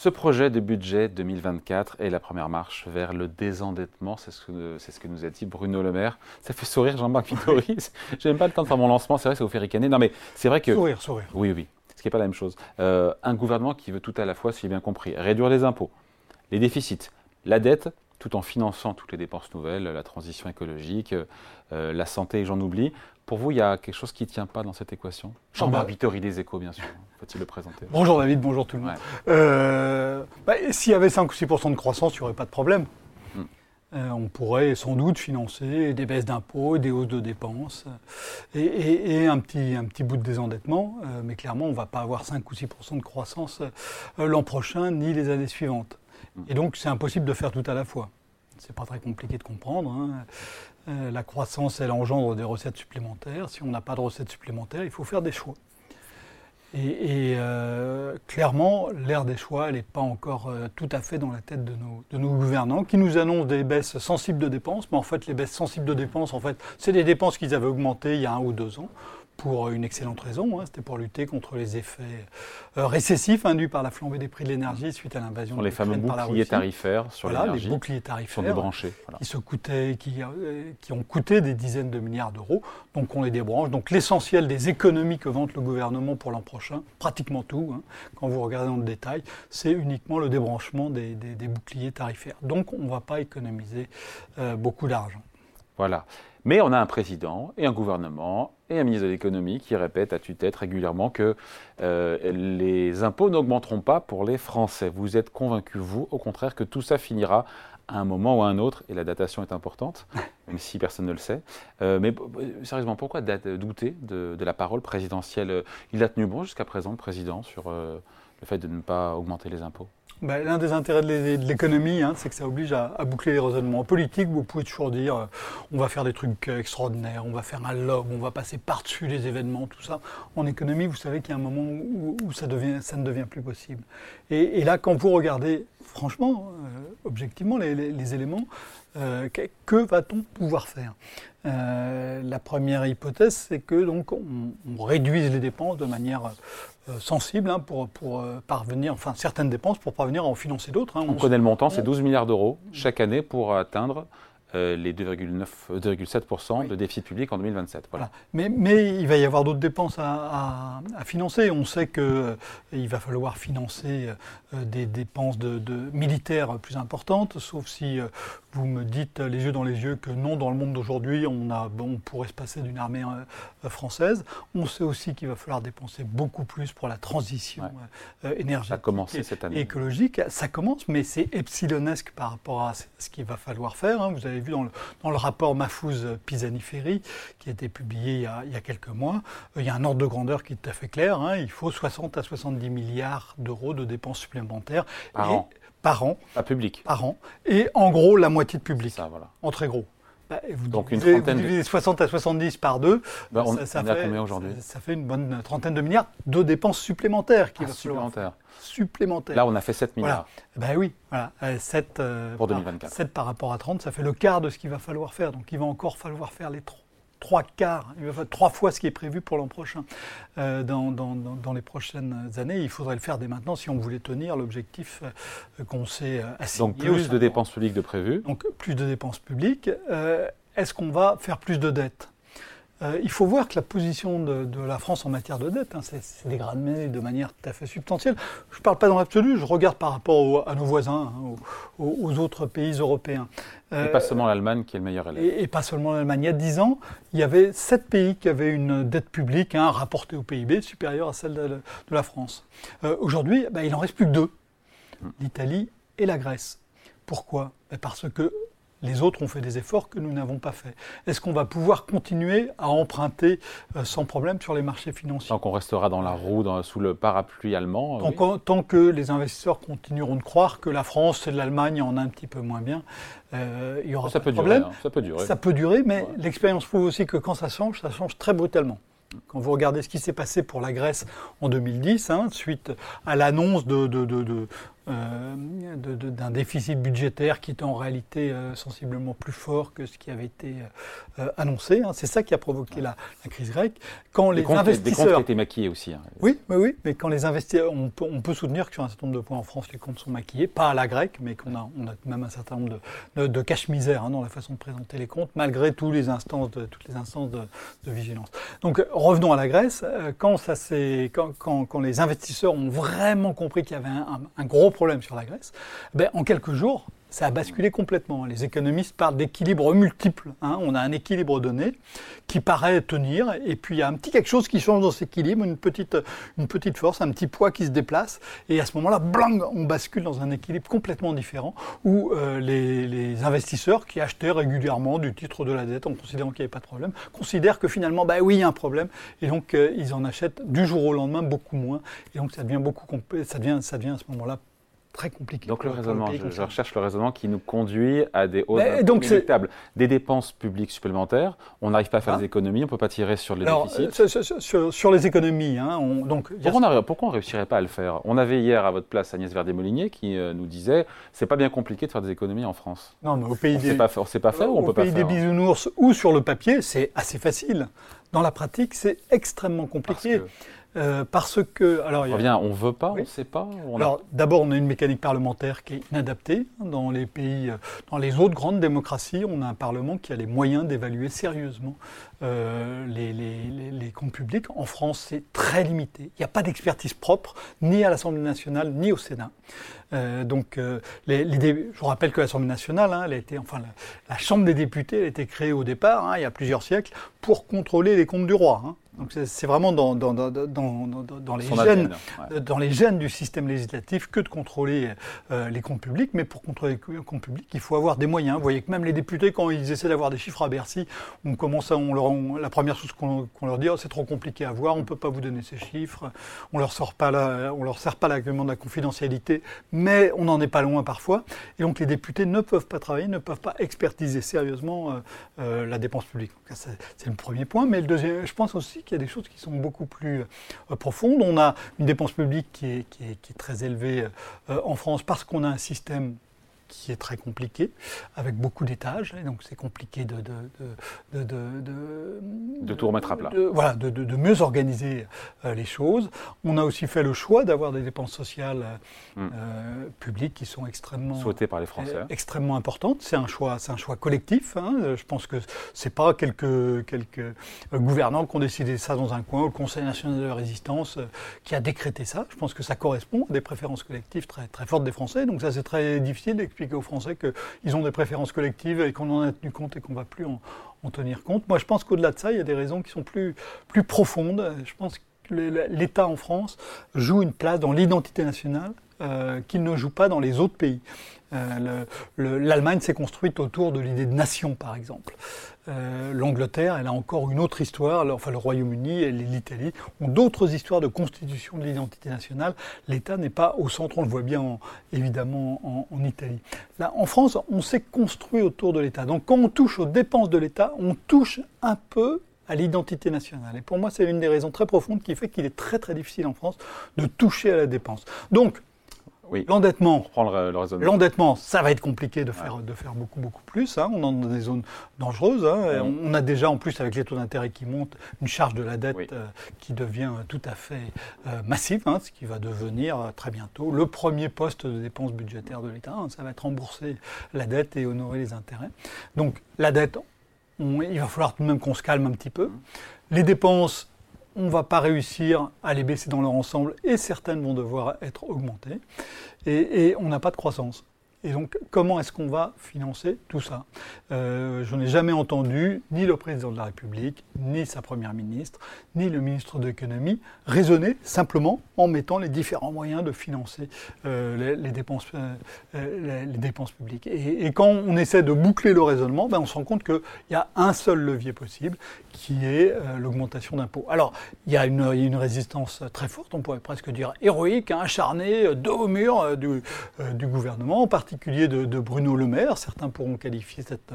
Ce projet de budget 2024 est la première marche vers le désendettement, c'est ce, que, c'est ce que nous a dit Bruno Le Maire. Ça fait sourire Jean-Marc Vittori. J'ai même pas le temps de faire mon lancement, c'est vrai, ça vous fait ricaner. Non mais c'est vrai que... Sourire, sourire. Oui, oui, ce qui n'est pas la même chose. Euh, un gouvernement qui veut tout à la fois, si j'ai bien compris, réduire les impôts, les déficits, la dette, tout en finançant toutes les dépenses nouvelles, la transition écologique, euh, la santé, j'en oublie. Pour vous, il y a quelque chose qui ne tient pas dans cette équation? Jean-Marc Vittori des échos, bien sûr. Faut-il le présenter? Bonjour David, bonjour tout le monde. Euh, bah, S'il y avait 5 ou 6% de croissance, il n'y aurait pas de problème. Hmm. Euh, on pourrait sans doute financer des baisses d'impôts, des hausses de dépenses et, un, petit, un petit bout de désendettement. Euh, mais clairement, on ne va pas avoir 5 ou 6% de croissance l'an prochain ni les années suivantes. Hmm. Et donc, c'est impossible de faire tout à la fois. C'est pas très compliqué de comprendre. Hein. Euh, la croissance, elle engendre des recettes supplémentaires. Si on n'a pas de recettes supplémentaires, il faut faire des choix. Et, euh, clairement, l'ère des choix, elle n'est pas encore euh, tout à fait dans la tête de nos, de nos, gouvernants, qui nous annoncent des baisses sensibles de dépenses. Mais en fait, les baisses sensibles de dépenses, en fait, c'est des dépenses qu'ils avaient augmentées il y a un ou deux ans pour une excellente raison. Hein. C'était pour lutter contre les effets euh, récessifs induits par la flambée des prix de l'énergie suite à l'invasion de les fameux boucliers tarifaires sur voilà, les boucliers tarifaires débranchés, qui se coûtaient, qui, euh, qui, ont coûté des dizaines de milliards d'euros. Donc on les débranche. Donc l'essentiel des économies que vante le gouvernement pour l'an prochain, pratiquement tout, hein, quand vous regardez dans le détail, c'est uniquement le débranchement des, boucliers tarifaires. Donc on ne va pas économiser euh, beaucoup d'argent. Voilà. Mais on a un président et un gouvernement et un ministre de l'économie qui répète à tue-tête régulièrement que euh, les impôts n'augmenteront pas pour les Français. Vous êtes convaincu, vous, au contraire, que tout ça finira à un moment ou à un autre, et la datation est importante, même si personne ne le sait. Euh, mais sérieusement, pourquoi douter de, la parole présidentielle? Il a tenu bon jusqu'à présent, le président, sur euh, le fait de ne pas augmenter les impôts? Bah, l'un des intérêts de l'économie, hein, c'est que ça oblige à, boucler les raisonnements. En politique, vous pouvez toujours dire euh, on va faire des trucs euh, extraordinaires, on va faire un lob, on va passer par-dessus les événements, tout ça. En économie, vous savez qu'il y a un moment où, ça, devient, ça ne devient plus possible. Et, là, quand vous regardez, franchement, euh, objectivement, les, éléments, que, va-t-on pouvoir faire La première hypothèse, c'est que donc on, on, réduise les dépenses de manière euh, sensible hein, pour, pour euh, parvenir, enfin certaines dépenses pour parvenir à en financer d'autres. Hein. On, connaît le montant, c'est 12 milliards d'euros chaque année pour atteindre euh, les 2,7% de déficit public en 2027. Voilà. Mais, mais, il va y avoir d'autres dépenses à, financer. On sait qu'il euh, va falloir financer euh, des dépenses de, militaires plus importantes, sauf si vous me dites les yeux dans les yeux que non, dans le monde d'aujourd'hui, on, on pourrait se passer d'une armée française. On sait aussi qu'il va falloir dépenser beaucoup plus pour la transition énergétique cette année. et écologique. Ça commence, mais c'est epsilonesque par rapport à ce qu'il va falloir faire. Hein. Vous avez vu dans le, dans le rapport Mafouz-Pisani-Ferry, qui a été publié il y a, il y a, quelques mois, euh, il y a un ordre de grandeur qui est tout à fait clair. Hein. il faut 60 à 70 milliards d'euros de dépenses supplémentaires. Par an Par an. Pas public. Par an. Et en gros, la moitié de public. Ça, voilà. En très gros. Bah, vous Donc une trentaine de... 60 à 70 par deux, bah, on, ça, fait, aujourd'hui ça, fait une bonne trentaine de milliards de dépenses supplémentaires. Qui ah, supplémentaires. supplémentaires. Là, on a fait 7 milliards. Ben oui, voilà. 7, euh, euh, pour 2024. 7 par rapport à 30, ça fait le quart de ce qu'il va falloir faire. Donc il va encore falloir faire les trois quarts, trois fois ce qui est prévu pour l'an prochain. Euh, dans, dans, dans, les prochaines années, il faudrait le faire dès maintenant si on voulait tenir l'objectif qu'on s'est assigné. Donc plus de dépenses publiques de prévues. Donc plus de dépenses publiques est-ce qu'on va faire plus de dettes? Euh, il faut voir que la position de, la France en matière de dette hein, s'est dégradée de manière tout à fait substantielle. Je ne parle pas dans l'absolu, je regarde par rapport à nos voisins, hein, aux, autres pays européens. et pas seulement l'Allemagne qui est le meilleur élève. Et, pas seulement l'Allemagne. Il y a 10 ans, il y avait 7 pays qui avaient une dette publique hein, rapportée au PIB supérieure à celle de, la France. Euh, aujourd'hui, ben, il n'en reste plus que deux, hmm. l'Italie et la Grèce. Pourquoi? Ben, Parce que les autres ont fait des efforts que nous n'avons pas faits. Est-ce qu'on va pouvoir continuer à emprunter euh, sans problème sur les marchés financiers? Tant qu'on restera dans la roue, sous le parapluie allemand tant, que les investisseurs continueront de croire que la France et l'Allemagne en a un petit peu moins bien, euh, il y aura ça pas de problème. Durer, hein. Ça peut durer. Ça peut durer, mais l'expérience prouve aussi que quand ça change, ça change très brutalement. Quand vous regardez ce qui s'est passé pour la Grèce en 2010, hein, suite à l'annonce de, euh, d'un déficit budgétaire qui était en réalité euh, sensiblement plus fort que ce qui avait été euh, annoncé. Hein. C'est ça qui a provoqué la, crise grecque. Quand les investisseurs, des comptes étaient maquillés aussi. Hein. Oui, oui, oui, mais quand les investisseurs, on peut, soutenir que sur un certain nombre de points en France, les comptes sont maquillés, pas à la grecque, mais qu'on a, on a même un certain nombre de, de, cache-misère hein, dans la façon de présenter les comptes, malgré tous les instances de, toutes les instances de, vigilance. Donc revenons à la Grèce. Quand, ça quand, quand, quand les investisseurs ont vraiment compris qu'il y avait un, un gros problème sur la Grèce, ben, en quelques jours, ça a basculé complètement. Les économistes parlent d'équilibre multiple. Hein. On a un équilibre donné qui paraît tenir, et puis il y a un petit quelque chose qui change dans cet équilibre, une petite, une petite force, un petit poids qui se déplace, et à ce moment-là, blang, on bascule dans un équilibre complètement différent, où euh, les, investisseurs qui achetaient régulièrement du titre de la dette en considérant qu'il n'y avait pas de problème, considèrent que finalement, bah oui, il y a un problème, et donc euh, ils en achètent du jour au lendemain beaucoup moins, et donc ça devient beaucoup, ça devient, ça devient à ce moment-là très compliqué. Donc le raisonnement, je, recherche le raisonnement qui nous conduit à des hausses inéluctables, des dépenses publiques supplémentaires. On n'arrive pas à faire des économies, on ne peut pas tirer sur les déficits. Euh, sur, les économies, hein, on, donc pourquoi on ne réussirait pas à le faire? On avait hier à votre place Agnès Verdier-Molinier qui euh, nous disait c'est pas bien compliqué de faire des économies en France. Non, mais au pays des pas, pas faire ou on peut pas faire. Au pays des bisounours ou sur le papier, c'est assez facile. Dans la pratique, c'est extrêmement compliqué. Euh, parce que. Alors, on on veut pas, on ne sait pas. alors, d'abord, on a une mécanique parlementaire qui est inadaptée. Dans les pays, euh, dans les autres grandes démocraties, on a un parlement qui a les moyens d'évaluer sérieusement euh, les, les, les, comptes publics. En France, c'est très limité. Il n'y a pas d'expertise propre, ni à l'Assemblée nationale, ni au Sénat. donc, je vous rappelle que l'Assemblée nationale, hein, elle a été, enfin, la, Chambre des députés, elle a été créée au départ, hein, il y a plusieurs siècles, pour contrôler les comptes du roi. Hein. Donc c'est vraiment dans, dans, dans, dans les gènes, dans les gènes du système législatif que de contrôler euh, les comptes publics. Mais pour contrôler les comptes publics, il faut avoir des moyens. Vous voyez que même les députés, quand ils essaient d'avoir des chiffres à Bercy, on commence à, on leur, la première chose qu'on leur dit, oh, c'est trop compliqué à voir, on ne peut pas vous donner ces chiffres, on leur sort pas la, on leur sert pas l'argument de la confidentialité, mais on n'en est pas loin parfois. Et donc les députés ne peuvent pas travailler, ne peuvent pas expertiser sérieusement euh, euh, la dépense publique. C'est le premier point. Mais le deuxième, je pense aussi il y a des choses qui sont beaucoup plus euh, profondes. On a une dépense publique qui est, très élevée euh, en France parce qu'on a un système qui est très compliqué, avec beaucoup d'étages, et donc c'est compliqué de de, de, de, tout remettre à plat. voilà, de, mieux organiser euh, les choses. On a aussi fait le choix d'avoir des dépenses sociales euh, hmm. euh, publiques qui sont extrêmement souhaitées par les Français, extrêmement importantes. C'est un choix, c'est un choix collectif. Hein. Je pense que c'est pas quelques quelques gouvernants qui ont décidé ça dans un coin, le Conseil national de la résistance qui a décrété ça. Je pense que ça correspond à des préférences collectives très très fortes des Français. Donc ça c'est très difficile d'expliquer aux Français qu'ils ont des préférences collectives et qu'on en a tenu compte et qu'on ne va plus en, tenir compte. Moi, je pense qu'au-delà de ça, il y a des raisons qui sont plus, plus profondes. Je pense que l'État en France joue une place dans l'identité nationale euh, qu'il ne joue pas dans les autres pays. Euh, L'Allemagne s'est construite autour de l'idée de nation, par exemple. Euh, L'Angleterre, elle a encore une autre histoire, enfin le Royaume-Uni et l'Italie ont d'autres histoires de constitution de l'identité nationale. L'État n'est pas au centre, on le voit bien évidemment en, Italie. Là, en France, on s'est construit autour de l'État. Donc quand on touche aux dépenses de l'État, on touche un peu à l'identité nationale. Et pour moi, c'est une des raisons très profondes qui fait qu'il est très très difficile en France de toucher à la dépense. Donc, L'endettement, l'endettement, ça va être compliqué de faire, de faire beaucoup, beaucoup plus. Hein. On est dans des zones dangereuses. Hein. On a déjà, en plus, avec les taux d'intérêt qui montent, une charge de la dette euh, qui devient tout à fait euh, massive, hein, ce qui va devenir euh, très bientôt le premier poste de dépenses budgétaires de l'État. Ça va être rembourser la dette et honorer les intérêts. Donc la dette, il va falloir tout de même qu'on se calme un petit peu. Les dépenses, on ne va pas réussir à les baisser dans leur ensemble et certaines vont devoir être augmentées. et on n'a pas de croissance. Et donc, comment est-ce qu'on va financer tout ça? Euh, Je n'ai jamais entendu ni le président de la République, ni sa première ministre, ni le ministre de l'économie raisonner simplement en mettant les différents moyens de financer euh, les, dépenses, euh, les, dépenses publiques. Et, quand on essaie de boucler le raisonnement, ben on se rend compte qu'il y a un seul levier possible, qui est l'augmentation d'impôts. Alors, il y, a une, résistance très forte, on pourrait presque dire héroïque, hein, acharnée, dos au mur du, gouvernement, en particulier de, Bruno Le Maire. Certains pourront qualifier cette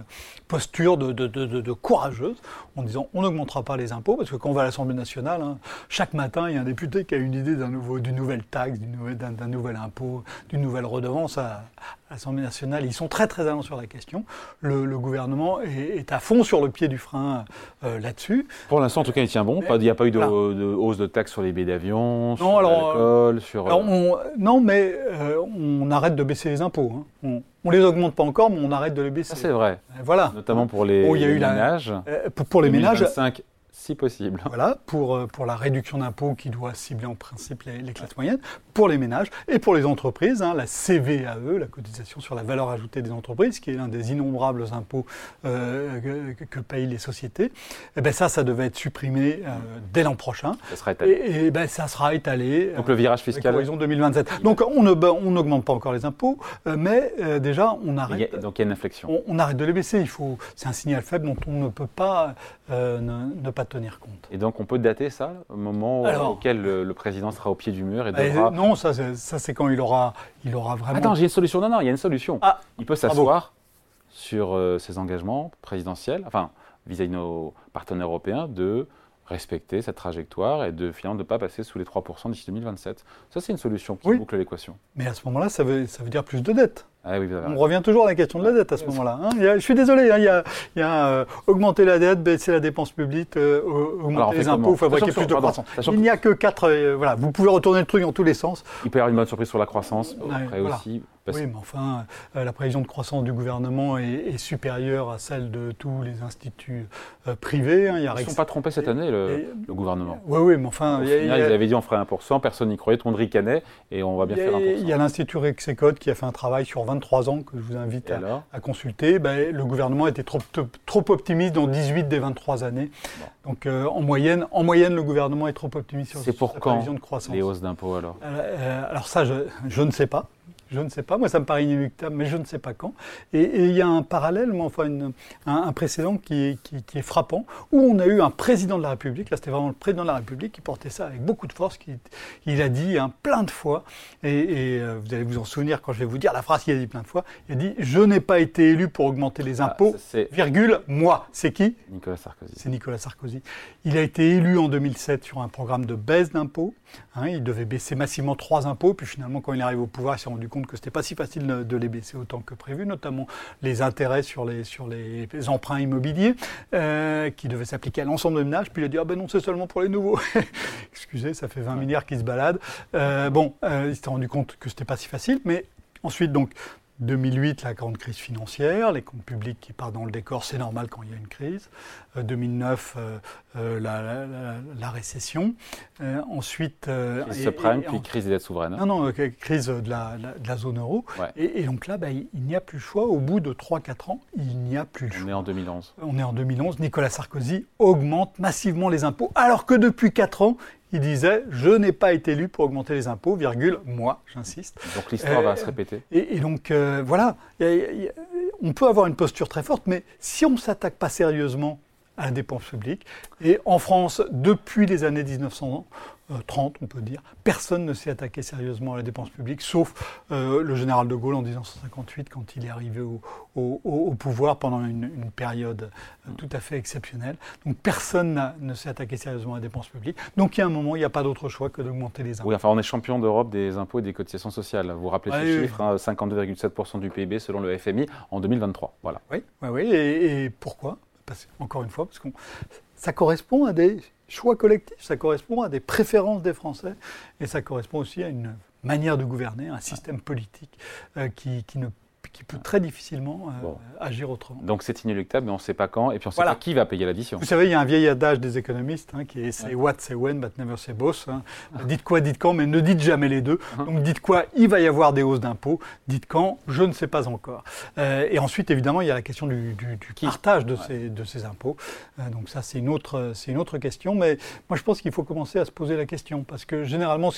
posture de, courageuse en disant on n'augmentera pas les impôts, parce que quand on va à l'Assemblée nationale, hein, chaque matin, il y a un député qui a une idée d'un nouveau, d'une nouvelle taxe, d'un nouvel impôt, d'une nouvelle redevance à, l'Assemblée nationale. Ils sont très très allants sur la question. Le, gouvernement est, à fond sur le pied du frein euh, là-dessus. Pour l'instant, en tout cas, il tient bon. il n'y a pas eu de, hausse de taxes sur les billets d'avion, sur l'alcool, sur... Euh, non, mais euh, on arrête de baisser les impôts. Hein. On, ne les augmente pas encore, mais on arrête de les baisser. c'est vrai. Voilà. Notamment pour les, oh, ménages. pour, les ménages si possible. Voilà, pour, euh, pour la réduction d'impôts qui doit cibler en principe les, classes moyennes, pour les ménages et pour les entreprises, hein, la CVAE, la cotisation sur la valeur ajoutée des entreprises, qui est l'un des innombrables impôts euh, que, payent les sociétés. Et eh ben ça, ça devait être supprimé euh, dès l'an prochain. Ça sera étalé. Et, ben, ça sera étalé. Donc le virage fiscal. Horizon 2027. Donc on n'augmente pas encore les impôts, mais déjà on arrête. donc il y a une inflexion. On, arrête de les baisser. Il faut. C'est un signal faible dont on ne peut pas ne, ne pas tenir compte. Et donc on peut dater ça, au moment auquel le, président sera au pied du mur et bah, devra... Non, ça c'est quand il aura, il aura vraiment... Attends, j'ai une solution. Non, non, il y a une solution. Ah, il peut s'asseoir sur euh, ses engagements présidentiels, enfin, vis-à-vis de nos partenaires européens, de respecter cette trajectoire et de finalement ne pas passer sous les 3% d'ici 2027. Ça, c'est une solution qui boucle l'équation. Mais à ce moment-là, ça veut, ça veut dire plus de dettes. Ah on revient toujours à la question de la dette à ce moment-là. Hein. je suis désolé, hein, il y a, euh, augmenter la dette, baisser la dépense publique, euh, augmenter les impôts, fabriquer plus de croissance. Il n'y a que quatre. Euh, voilà, vous pouvez retourner le truc dans tous les sens. Il peut y avoir une bonne surprise sur la croissance. Après aussi, oui, mais enfin, euh, la prévision de croissance du gouvernement est, supérieure à celle de tous les instituts euh, privés. Hein. Ils ne sont pas trompés cette année, le, gouvernement. Oui, oui, mais enfin... Au final, ils avaient dit on ferait 1%, personne n'y croyait, tout le monde ricanait, et on va bien faire 1%. Il y a l'Institut Rexecode qui a fait un travail sur 23 ans que je vous invite à, consulter. Ben, le gouvernement était trop, trop optimiste dans 18 des 23 années. Donc euh, en, moyenne, en moyenne, le gouvernement est trop optimiste sur, pour la prévision de croissance. les hausses d'impôts alors? Alors ça, je, je ne sais pas. Je ne sais pas, moi ça me paraît inéluctable, mais je ne sais pas quand. Et, il y a un parallèle, enfin un, précédent qui est, frappant, où on a eu un président de la République, là c'était vraiment le président de la République qui portait ça avec beaucoup de force, qui, il a dit hein, plein de fois, et, euh, vous allez vous en souvenir quand je vais vous dire la phrase qu'il a dit plein de fois, il a dit « Je n'ai pas été élu pour augmenter les ah, impôts, virgule, moi ». C'est qui? Nicolas Sarkozy. C'est Nicolas Sarkozy. Il a été élu en 2007 sur un programme de baisse d'impôts, hein, il devait baisser massivement trois impôts, puis finalement quand il arrive au pouvoir, il s'est rendu compte que c'était pas si facile de les baisser autant que prévu, notamment les intérêts sur les, sur les emprunts immobiliers, euh, qui devaient s'appliquer à l'ensemble des ménages. Puis il a dit, ah ben non, c'est seulement pour les nouveaux. Excusez, ça fait 20 milliards qui se baladent. Euh, bon, euh, il s'est rendu compte que c'était pas si facile, mais ensuite, donc, 2008, la grande crise financière, les comptes publics qui partent dans le décor, c'est normal quand il y a une crise. 2009, euh, euh, euh, la, récession. ensuite. crise subprime, puis crise des dettes souveraines. Non, non, crise de la, zone euro. Et, donc là, bah, il, n'y a plus le choix. Au bout de 3-4 ans, il n'y a plus le choix. On est en 2011. On est en 2011. Nicolas Sarkozy augmente massivement les impôts, alors que depuis 4 ans, il disait Je n'ai pas été élu pour augmenter les impôts, virgule, moi, j'insiste. Donc l'histoire va se répéter. Et, donc, voilà, on peut avoir une posture très forte, mais si on ne s'attaque pas sérieusement à la dépense publique. Et en France, depuis les années 1930, on peut dire, personne ne s'est attaqué sérieusement à la dépense publique, sauf euh, le général de Gaulle en 1958, quand il est arrivé au, pouvoir pendant une, période euh, tout à fait exceptionnelle. Donc personne ne s'est attaqué sérieusement à la dépense publique. Donc il y a un moment, il n'y a pas d'autre choix que d'augmenter les impôts. Oui, enfin on est champion d'Europe des impôts et des cotisations sociales. Vous vous rappelez ce chiffre, 52,7% hein, du PIB selon le FMI en 2023. Voilà. Oui, oui, et pourquoi? Encore une fois, parce que ça correspond à des choix collectifs, ça correspond à des préférences des Français, et ça correspond aussi à une manière de gouverner, un système politique euh, qui, qui ne qui peut très difficilement euh, agir autrement. Donc c'est inéluctable, mais on ne sait pas quand, et puis on ne sait pas qui va payer l'addition. Vous savez, il y a un vieil adage des économistes hein, qui est say what, say when, but never say both. Hein. dites quoi, dites quand, mais ne dites jamais les deux. Uh-huh. Donc dites quoi, il va y avoir des hausses d'impôts. Dites quand, je ne sais pas encore. Euh, et ensuite, évidemment, il y a la question du, du, partage de, ces, de ces impôts. Euh, donc ça, c'est une, autre, une autre question. Mais moi, je pense qu'il faut commencer à se poser la question, parce que généralement,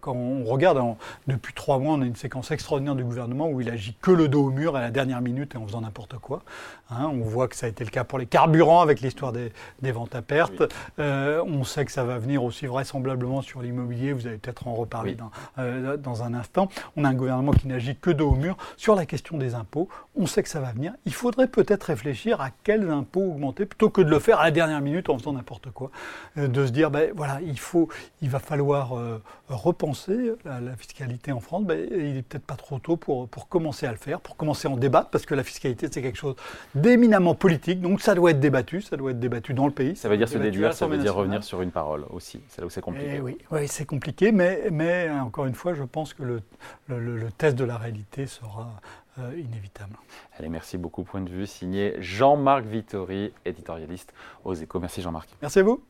quand on regarde, depuis trois mois, on a une séquence extraordinaire du gouvernement où il agit que le dos au mur à la dernière minute et en faisant n'importe quoi. Hein. on voit que ça a été le cas pour les carburants avec l'histoire des, ventes à perte. Euh, on sait que ça va venir aussi vraisemblablement sur l'immobilier. Vous allez peut-être en reparler dans, euh, dans un instant. On a un gouvernement qui n'agit que dos au mur. Sur la question des impôts, on sait que ça va venir. Il faudrait peut-être réfléchir à quels impôts augmenter plutôt que de le faire à la dernière minute en faisant n'importe quoi. Euh, de se dire, ben voilà, il, faut, il va falloir repenser la, fiscalité en France, ben, il n'est peut-être pas trop tôt pour, pour commencer à le faire, pour commencer à en débattre, parce que la fiscalité, c'est quelque chose d'éminemment politique, donc ça doit être débattu, ça doit être débattu dans le pays. Ça veut dire se déduire, ça veut dire revenir sur une parole aussi, c'est là où c'est compliqué. Eh oui, oui c'est compliqué, mais, mais encore une fois, je pense que le, le, test de la réalité sera euh, inévitable. Allez, merci beaucoup. Point de vue signé Jean-Marc Vittori, éditorialiste aux Échos. Merci Jean-Marc. Merci à vous.